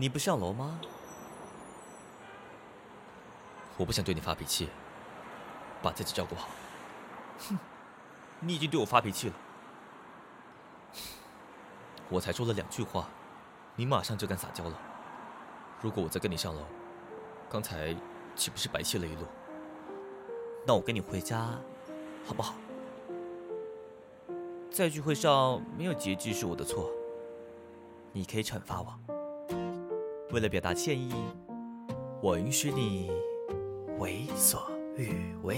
你不上楼吗？我不想对你发脾气，把自己照顾好。哼，你已经对我发脾气了。我才说了两句话，你马上就敢撒娇了。如果我再跟你上楼，刚才岂不是白气了一路？那我跟你回家，好不好？在聚会上没有节制是我的错，你可以惩罚我。为了表达歉意，我允许你为所欲为。